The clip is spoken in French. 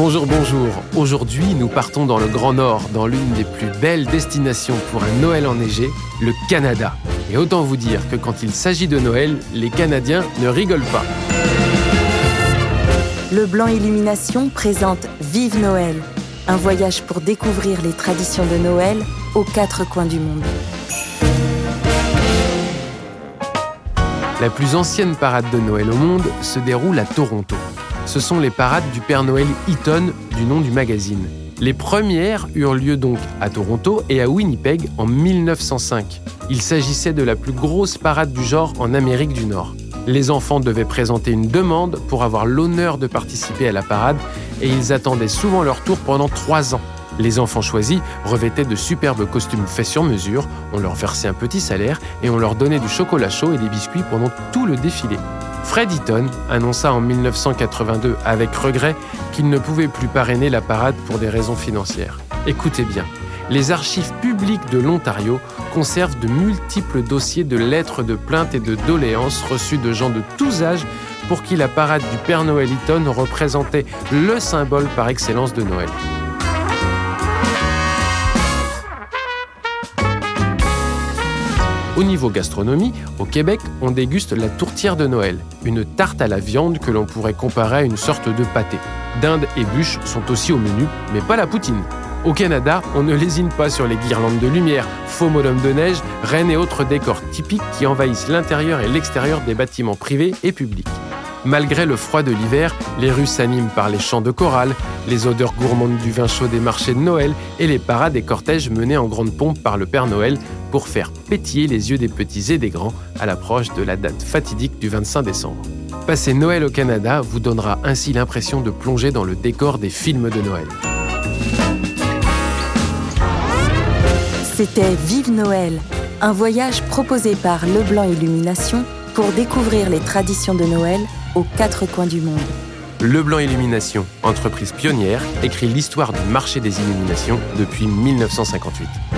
Bonjour, bonjour. Aujourd'hui, nous partons dans le Grand Nord, dans l'une des plus belles destinations pour un Noël enneigé, le Canada. Et autant vous dire que quand il s'agit de Noël, les Canadiens ne rigolent pas. Le Blanc Illumination présente Vive Noël, un voyage pour découvrir les traditions de Noël aux quatre coins du monde. La plus ancienne parade de Noël au monde se déroule à Toronto. Ce sont les parades du Père Noël Eaton, du nom du magazine. Les premières eurent lieu donc à Toronto et à Winnipeg en 1905. Il s'agissait de la plus grosse parade du genre en Amérique du Nord. Les enfants devaient présenter une demande pour avoir l'honneur de participer à la parade et ils attendaient souvent leur tour pendant trois ans. Les enfants choisis revêtaient de superbes costumes faits sur mesure, on leur versait un petit salaire et on leur donnait du chocolat chaud et des biscuits pendant tout le défilé. Fred Eaton annonça en 1982 avec regret qu'il ne pouvait plus parrainer la parade pour des raisons financières. Écoutez bien, les archives publiques de l'Ontario conservent de multiples dossiers de lettres de plainte et de doléances reçues de gens de tous âges pour qui la parade du Père Noël Eaton représentait le symbole par excellence de Noël. Au niveau gastronomie, au Québec, on déguste la tourtière de Noël, une tarte à la viande que l'on pourrait comparer à une sorte de pâté. Dinde et bûches sont aussi au menu, mais pas la poutine. Au Canada, on ne lésine pas sur les guirlandes de lumière, faux bonhommes de neige, rennes et autres décors typiques qui envahissent l'intérieur et l'extérieur des bâtiments privés et publics. Malgré le froid de l'hiver, les rues s'animent par les chants de chorale, les odeurs gourmandes du vin chaud des marchés de Noël et les parades et cortèges menés en grande pompe par le Père Noël pour faire pétiller les yeux des petits et des grands à l'approche de la date fatidique du 25 décembre. Passer Noël au Canada vous donnera ainsi l'impression de plonger dans le décor des films de Noël. C'était Vive Noël, un voyage proposé par Leblanc Illumination pour découvrir les traditions de Noël aux quatre coins du monde. Leblanc Illumination, entreprise pionnière, écrit l'histoire du marché des illuminations depuis 1958.